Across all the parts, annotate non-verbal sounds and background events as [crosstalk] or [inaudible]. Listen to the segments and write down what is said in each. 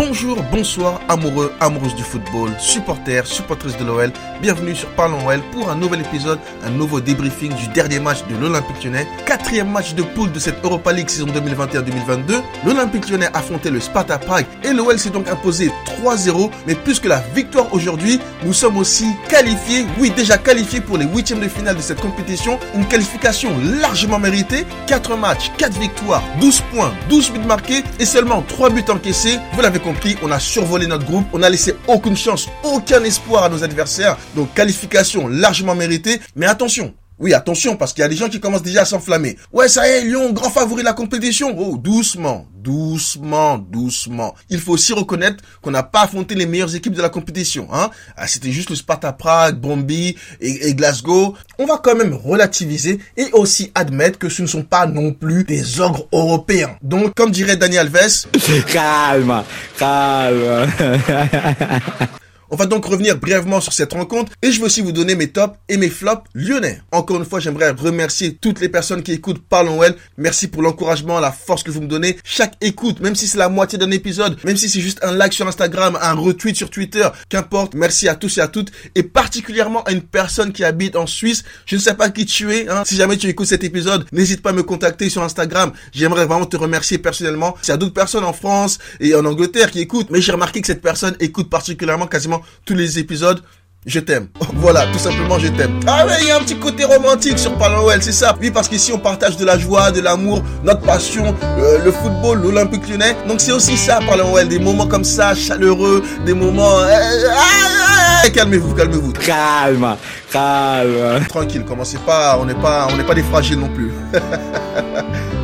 Bonjour, bonsoir, amoureux, amoureuses du football, supporters, supportrices de l'OL. Bienvenue sur Parlons OL pour un nouvel épisode, un nouveau débriefing du dernier match de l'Olympique Lyonnais. Quatrième match de poule de cette Europa League saison 2021-2022. L'Olympique Lyonnais affrontait le Sparta Prague et l'OL s'est donc imposé 3-0. Mais plus que la victoire aujourd'hui, nous sommes aussi qualifiés, oui déjà qualifiés pour les huitièmes de finale de cette compétition. Une qualification largement méritée. 4 matchs, 4 victoires, 12 points, 12 buts marqués et seulement 3 buts encaissés. Vous l'avez on a survolé notre groupe, on a laissé aucune chance, aucun espoir à nos adversaires. Donc qualification largement méritée. Mais attention, oui, attention, parce qu'il y a des gens qui commencent déjà à s'enflammer. Ouais, ça y est, Lyon, grand favori de la compétition. Oh, doucement, doucement, doucement. Il faut aussi reconnaître qu'on n'a pas affronté les meilleures équipes de la compétition. Hein. Ah, C'était juste le Sparta Prague, Bromby et, et, Glasgow. On va quand même relativiser et aussi admettre que ce ne sont pas non plus des ogres européens. Donc, comme dirait Daniel Alves... [laughs] calme, calme. [laughs] On va donc revenir brièvement sur cette rencontre et je veux aussi vous donner mes tops et mes flops lyonnais. Encore une fois, j'aimerais remercier toutes les personnes qui écoutent Parlons Well. Merci pour l'encouragement, la force que vous me donnez. Chaque écoute, même si c'est la moitié d'un épisode, même si c'est juste un like sur Instagram, un retweet sur Twitter, qu'importe. Merci à tous et à toutes et particulièrement à une personne qui habite en Suisse. Je ne sais pas qui tu es. Hein. Si jamais tu écoutes cet épisode, n'hésite pas à me contacter sur Instagram. J'aimerais vraiment te remercier personnellement. Y a d'autres personnes en France et en Angleterre qui écoutent, mais j'ai remarqué que cette personne écoute particulièrement quasiment tous les épisodes. Je t'aime. [laughs] Voilà, tout simplement, je t'aime. Ah ouais, il y a un petit côté romantique sur Parlons c'est ça. Oui, parce qu'ici, on partage de la joie, de l'amour, notre passion, euh, le football, l'Olympique lyonnais. Donc, c'est aussi ça, Parlons Des moments comme ça, chaleureux, des moments... Euh, ah, ah, calmez-vous, calmez-vous. Calme, calme. Tranquille, commencez pas, on n'est pas, on n'est pas des fragiles non plus. [laughs]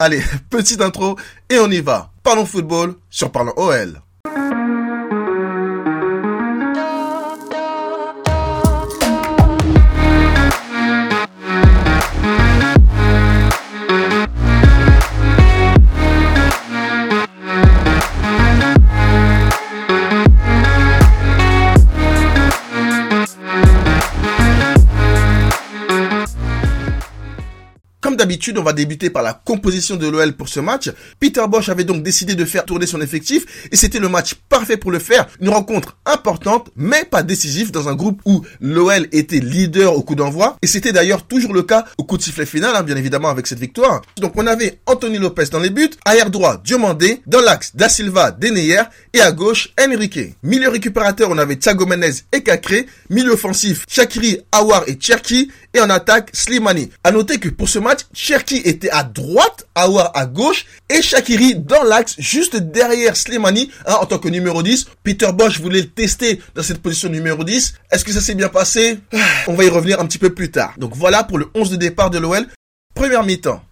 Allez, [laughs] petite intro et on y va. Parlons football sur Parlons OL. On va débuter par la composition de l'OL pour ce match. Peter Bosch avait donc décidé de faire tourner son effectif et c'était le match parfait pour le faire. Une rencontre importante, mais pas décisive dans un groupe où l'OL était leader au coup d'envoi et c'était d'ailleurs toujours le cas au coup de sifflet final, hein, bien évidemment avec cette victoire. Donc on avait Anthony Lopez dans les buts, arrière droit Diomandé, dans l'axe Da Silva, Deneyer et à gauche Enrique. Milieu récupérateur, on avait Thiago Menez et Cacré, milieu offensif Shakiri, Awar et Cherki et en attaque Slimani. À noter que pour ce match, Cherki était à droite, Awar à gauche et Shakiri dans l'axe juste derrière Slimani hein, en tant que numéro 10. Peter Bosch voulait le tester dans cette position numéro 10. Est-ce que ça s'est bien passé? On va y revenir un petit peu plus tard. Donc voilà pour le 11 de départ de l'OL. Première mi-temps.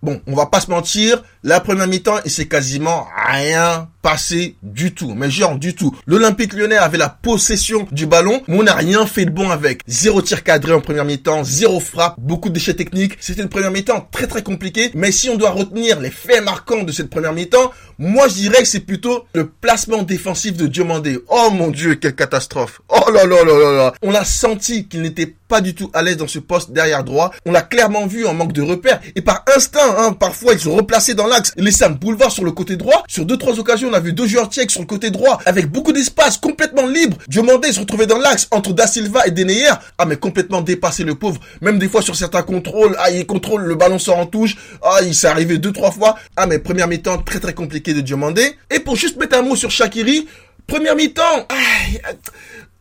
Bon, on va pas se mentir, la première mi-temps, il s'est quasiment rien passé du tout. Mais genre du tout. L'Olympique lyonnais avait la possession du ballon, mais on n'a rien fait de bon avec. Zéro tir cadré en première mi-temps, zéro frappe, beaucoup de déchets techniques. C'était une première mi-temps très très compliquée. Mais si on doit retenir les faits marquants de cette première mi-temps, moi je dirais que c'est plutôt le placement défensif de Diomandé. Oh mon dieu, quelle catastrophe. Oh là là là là là. On l'a senti qu'il n'était pas du tout à l'aise dans ce poste derrière droit. On l'a clairement vu en manque de repères. Et par instinct, hein, parfois ils sont replacés dans l'axe, laissé un boulevard sur le côté droit. Sur deux trois occasions, a vu deux joueurs tchèques sur le côté droit avec beaucoup d'espace, complètement libre. Diomandé se retrouvait dans l'axe entre Da Silva et Deneyer. Ah mais complètement dépassé le pauvre. Même des fois sur certains contrôles, ah il contrôle, le ballon sort en touche. Ah il s'est arrivé deux trois fois. Ah mais première mi-temps très très compliqué de Diomandé. Et pour juste mettre un mot sur Shakiri, première mi-temps,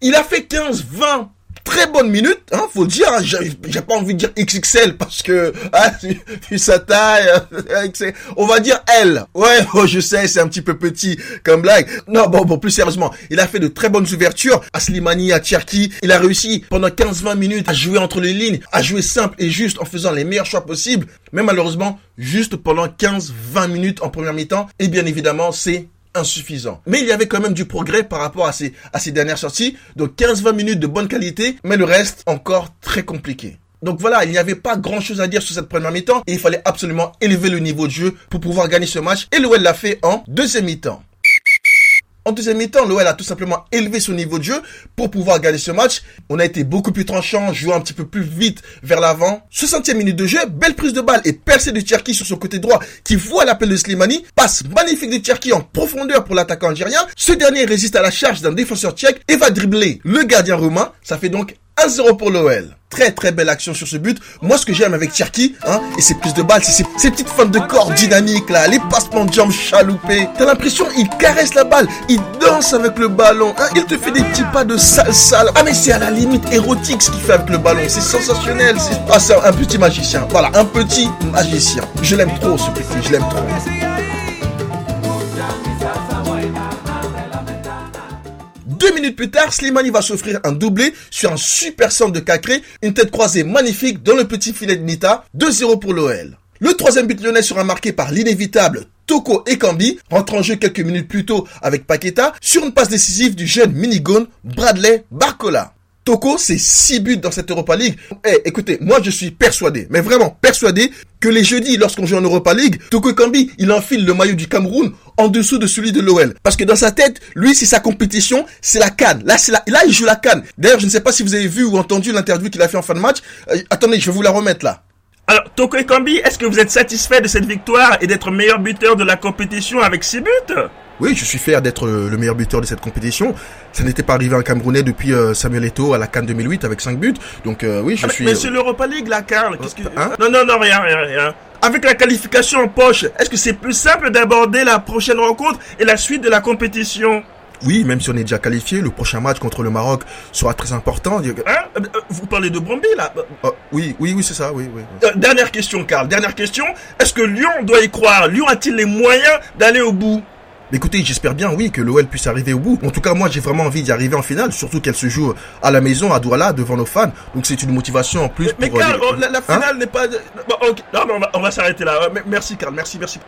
il a fait 15, 20 très bonne minute, hein, faut dire. Hein, j'ai pas envie de dire XXL parce que hein, [laughs] vu sa taille, euh, on va dire L. Ouais, [laughs] oh, je sais, c'est un petit peu petit comme blague. Non, bon, bon, plus sérieusement, il a fait de très bonnes ouvertures à Slimani, à Cherki. Il a réussi pendant 15-20 minutes à jouer entre les lignes, à jouer simple et juste en faisant les meilleurs choix possibles. Mais malheureusement, juste pendant 15-20 minutes en première mi-temps. Et bien évidemment, c'est insuffisant. Mais il y avait quand même du progrès par rapport à ces, à ces dernières sorties. Donc 15-20 minutes de bonne qualité, mais le reste encore très compliqué. Donc voilà, il n'y avait pas grand chose à dire sur cette première mi-temps et il fallait absolument élever le niveau de jeu pour pouvoir gagner ce match. Et l'OL l'a fait en deuxième mi-temps. En deuxième mi-temps, l'OL a tout simplement élevé son niveau de jeu pour pouvoir gagner ce match. On a été beaucoup plus tranchant, joué un petit peu plus vite vers l'avant. 60e minute de jeu, belle prise de balle et percée de Cherki sur son côté droit qui voit l'appel de Slimani. Passe magnifique de Cherki en profondeur pour l'attaquant algérien. Ce dernier résiste à la charge d'un défenseur tchèque et va dribbler le gardien roumain. Ça fait donc 1-0 pour l'OL. Très très belle action sur ce but. Moi ce que j'aime avec Cherki, hein, et ses prises de balles, c'est ses, petites feintes de corps dynamiques là, les passements de jambes chaloupés. T'as l'impression il caresse la balle, il danse avec le ballon, hein, il te fait des petits pas de salsa. Ah mais c'est à la limite érotique ce qu'il fait avec le ballon, c'est sensationnel. Ah c'est un petit magicien, voilà, un petit magicien. Je l'aime trop ce petit, je l'aime trop. Deux minutes plus tard, Slimani va s'offrir un doublé sur un super centre de Cacré, une tête croisée magnifique dans le petit filet de Nita, 2-0 pour l'OL. Le troisième but lyonnais sera marqué par l'inévitable Toko Ekambi, rentrant en jeu quelques minutes plus tôt avec Paqueta, sur une passe décisive du jeune minigone Bradley Barcola. Toko, c'est 6 buts dans cette Europa League. Eh, écoutez, moi je suis persuadé, mais vraiment persuadé, que les jeudis, lorsqu'on joue en Europa League, Toko Ekambi, il enfile le maillot du Cameroun en dessous de celui de l'OL. Parce que dans sa tête, lui, c'est sa compétition, c'est la canne. Là, c'est la, là, il joue la canne. D'ailleurs, je ne sais pas si vous avez vu ou entendu l'interview qu'il a fait en fin de match. Euh, attendez, je vais vous la remettre là. Alors, Toko Ekambi, est-ce que vous êtes satisfait de cette victoire et d'être meilleur buteur de la compétition avec 6 buts? Oui, je suis fier d'être le meilleur buteur de cette compétition. Ça n'était pas arrivé à un Camerounais depuis euh, Samuel Eto'o à la Cannes 2008 avec 5 buts. Donc euh, oui, je Ah, suis... Mais c'est l'Europa League, là, Karl. Qu'est-ce que... Hein non, non, non, rien, rien, rien. Avec la qualification en poche, est-ce que c'est plus simple d'aborder la prochaine rencontre et la suite de la compétition? Oui, même si on est déjà qualifié, le prochain match contre le Maroc sera très important. Hein? Euh, euh, Vous parlez de Bromby, là? Oh, oui, oui, oui, c'est ça, oui, oui. Euh, Dernière question, Karl. Dernière question. Est-ce que Lyon doit y croire? Lyon a-t-il les moyens d'aller au bout? Écoutez, j'espère bien, oui, que l'OL puisse arriver au bout. En tout cas, moi, j'ai vraiment envie d'y arriver en finale, surtout qu'elle se joue à la maison, à Douala, devant nos fans. Donc c'est une motivation en plus Mais pour... euh, Karl, les- la, Hein finale n'est pas... Bon. Non, mais on va, on va s'arrêter là. Merci, Karl. Merci, merci.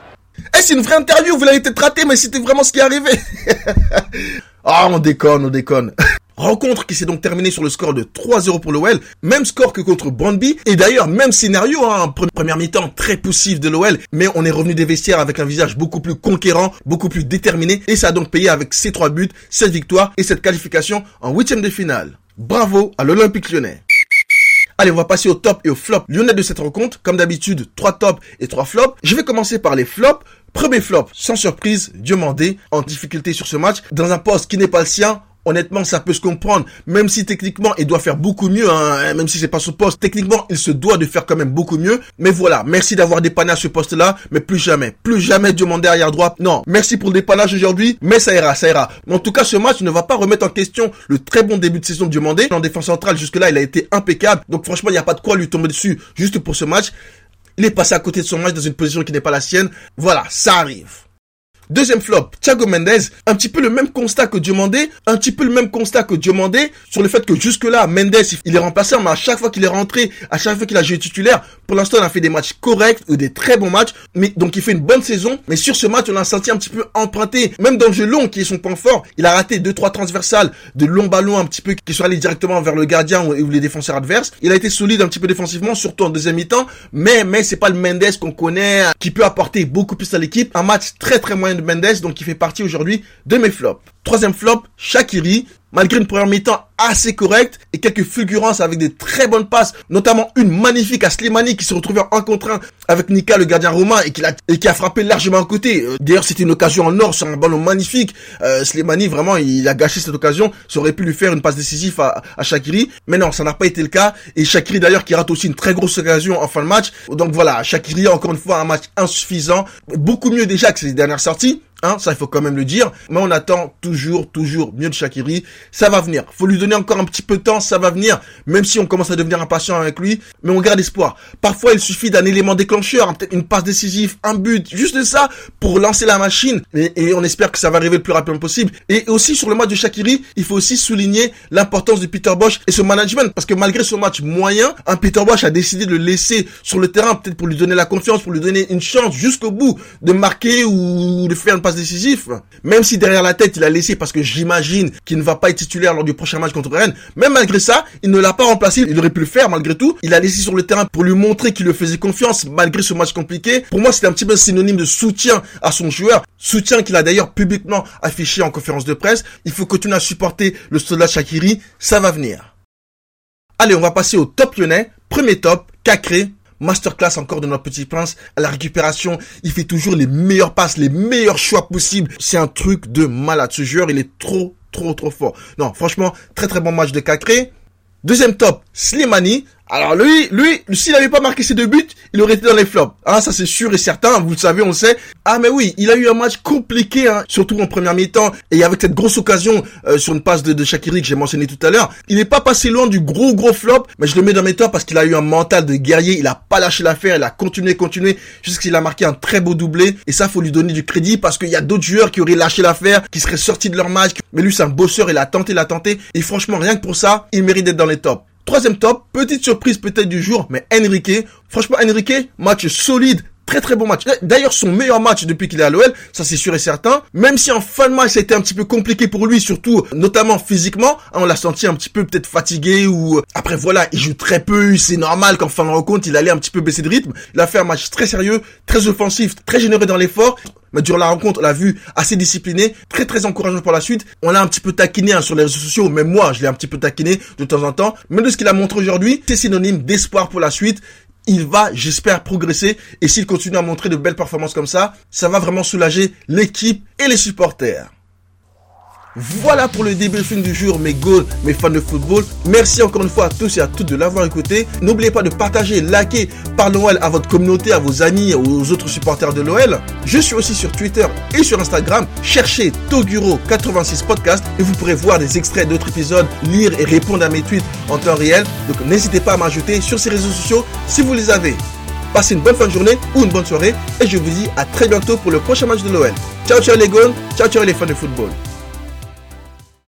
Eh, c'est une vraie interview, vous l'avez peut-être raté, mais c'était vraiment ce qui est arrivé. [laughs] ah, on déconne, on déconne. [laughs] Rencontre qui s'est donc terminée sur le score de 3-0 pour l'OL, même score que contre Brandby, et d'ailleurs même scénario, hein, pre- première mi-temps très poussif de l'OL, mais on est revenu des vestiaires avec un visage beaucoup plus conquérant, beaucoup plus déterminé, et ça a donc payé avec ces trois buts, cette victoire et cette qualification en huitième de finale. Bravo à l'Olympique lyonnais. Allez, on va passer au top et au flop lyonnais de cette rencontre. Comme d'habitude, trois tops et trois flops. Je vais commencer par les flops. Premier flop, sans surprise, Diomandé en difficulté sur ce match, dans un poste qui n'est pas le sien. Honnêtement, ça peut se comprendre, même si techniquement, il doit faire beaucoup mieux, hein, même si c'est pas son poste. Techniquement, il se doit de faire quand même beaucoup mieux. Mais voilà, merci d'avoir dépanné à ce poste-là, mais plus jamais, plus jamais Diomandé arrière droit. Non, merci pour le dépannage aujourd'hui, mais ça ira, ça ira. Mais en tout cas, ce match ne va pas remettre en question le très bon début de saison de Diomandé. En défense centrale, jusque-là, il a été impeccable. Donc franchement, il n'y a pas de quoi lui tomber dessus juste pour ce match. Il est passé à côté de son match dans une position qui n'est pas la sienne. Voilà, ça arrive. Deuxième flop, Thiago Mendes, un petit peu le même constat que Diomandé, un petit peu le même constat que Diomandé sur le fait que jusque-là, Mendes, il est remplaçant, mais à chaque fois qu'il est rentré, à chaque fois qu'il a joué titulaire, pour l'instant, il a fait des matchs corrects ou des très bons matchs, mais donc il fait une bonne saison, mais sur ce match, on l'a senti un petit peu emprunté, même dans le jeu long, qui est son point fort, il a raté deux, trois transversales, de longs ballons un petit peu qui sont allés directement vers le gardien ou, ou les défenseurs adverses. Il a été solide un petit peu défensivement, surtout en deuxième mi-temps, mais, mais c'est pas le Mendes qu'on connaît, qui peut apporter beaucoup plus à l'équipe. Un match très très moyen Mendes, donc il fait partie aujourd'hui de mes flops. Troisième flop, Shakiri. Malgré une première mi-temps assez correcte et quelques fulgurances avec des très bonnes passes, notamment une magnifique à Slimani qui se retrouvait en contre un avec Nika le gardien romain et qui, a, et qui a frappé largement à côté. Euh, D'ailleurs c'était une occasion en or sur un ballon magnifique. Euh, Slimani vraiment il a gâché cette occasion. Ça aurait pu lui faire une passe décisive à, à Shakiri, mais non ça n'a pas été le cas. Et Shakiri d'ailleurs qui rate aussi une très grosse occasion en fin de match. Donc voilà, Shakiri encore une fois un match insuffisant, beaucoup mieux déjà que ses dernières sorties. Hein, ça il faut quand même le dire, mais on attend toujours, toujours mieux de Shakiri. Ça va venir. Faut lui donner encore un petit peu de temps, ça va venir. Même si on commence à devenir impatient avec lui, mais on garde espoir. Parfois il suffit d'un élément déclencheur, hein, peut-être une passe décisive, un but, juste ça pour lancer la machine. Et, on espère que ça va arriver le plus rapidement possible. Et aussi sur le match de Shakiri, il faut aussi souligner l'importance de Peter Bosch et son management, parce que malgré son match moyen, un Peter Bosch a décidé de le laisser sur le terrain, peut-être pour lui donner la confiance, pour lui donner une chance jusqu'au bout de marquer ou de faire une passes décisifs. Même si derrière la tête, il a laissé parce que j'imagine qu'il ne va pas être titulaire lors du prochain match contre Rennes. Même malgré ça, il ne l'a pas remplacé. Il aurait pu le faire malgré tout. Il a laissé sur le terrain pour lui montrer qu'il le faisait confiance malgré ce match compliqué. Pour moi, c'était un petit peu synonyme de soutien à son joueur. Soutien qu'il a d'ailleurs publiquement affiché en conférence de presse. Il faut continuer à supporter le soldat Shakiri. Ça va venir. Allez, on va passer au top lyonnais. Premier top, Cacré. Masterclass encore de notre petit prince. À la récupération, il fait toujours les meilleures passes, les meilleurs choix possibles. C'est un truc de malade. Ce joueur, il est trop, trop, trop fort. Non, franchement, très, très bon match de Cacré. Deuxième top, Slimani. Alors lui, lui, s'il n'avait pas marqué ses deux buts, il aurait été dans les flops. Ah, ça c'est sûr et certain, vous le savez, on le sait. Ah mais oui, il a eu un match compliqué, hein, surtout en première mi-temps, et avec cette grosse occasion euh, sur une passe de, de Shakiri que j'ai mentionné tout à l'heure. Il n'est pas passé loin du gros gros flop, mais je le mets dans mes tops parce qu'il a eu un mental de guerrier, il a pas lâché l'affaire, il a continué, continué, jusqu'à qu'il a marqué un très beau doublé, et ça faut lui donner du crédit parce qu'il y a d'autres joueurs qui auraient lâché l'affaire, qui seraient sortis de leur match, mais lui c'est un bosseur, il a tenté, il a tenté, et franchement rien que pour ça, il mérite d'être dans les tops. Troisième top, petite surprise peut-être du jour, mais Enrique. Franchement, Enrique, match solide, très très bon match. D'ailleurs, son meilleur match depuis qu'il est à l'OL, ça c'est sûr et certain. Même si en fin de match, ça a été un petit peu compliqué pour lui, surtout notamment physiquement, on l'a senti un petit peu peut-être fatigué ou après voilà, il joue très peu, c'est normal qu'en fin de rencontre, il allait un petit peu baisser de rythme. Il a fait un match très sérieux, très offensif, très généreux dans l'effort. Mais durant la rencontre, on l'a vu assez discipliné, très très encourageant pour la suite. On l'a un petit peu taquiné hein, sur les réseaux sociaux, même moi, je l'ai un petit peu taquiné de temps en temps. Mais de ce qu'il a montré aujourd'hui, c'est synonyme d'espoir pour la suite il va, j'espère, progresser. Et s'il continue à montrer de belles performances comme ça, ça va vraiment soulager l'équipe et les supporters. Voilà pour le débriefing du jour, mes goals, mes fans de football. Merci encore une fois à tous et à toutes de l'avoir écouté. N'oubliez pas de partager, liker, par l'OL à votre communauté, à vos amis, aux autres supporters de l'OL. Je suis aussi sur Twitter et sur Instagram. Cherchez Toguro86 Podcast et vous pourrez voir des extraits d'autres épisodes, lire et répondre à mes tweets en temps réel. Donc n'hésitez pas à m'ajouter sur ces réseaux sociaux si vous les avez. Passez une bonne fin de journée ou une bonne soirée et je vous dis à très bientôt pour le prochain match de l'OL. Ciao ciao les goals, ciao ciao les fans de football.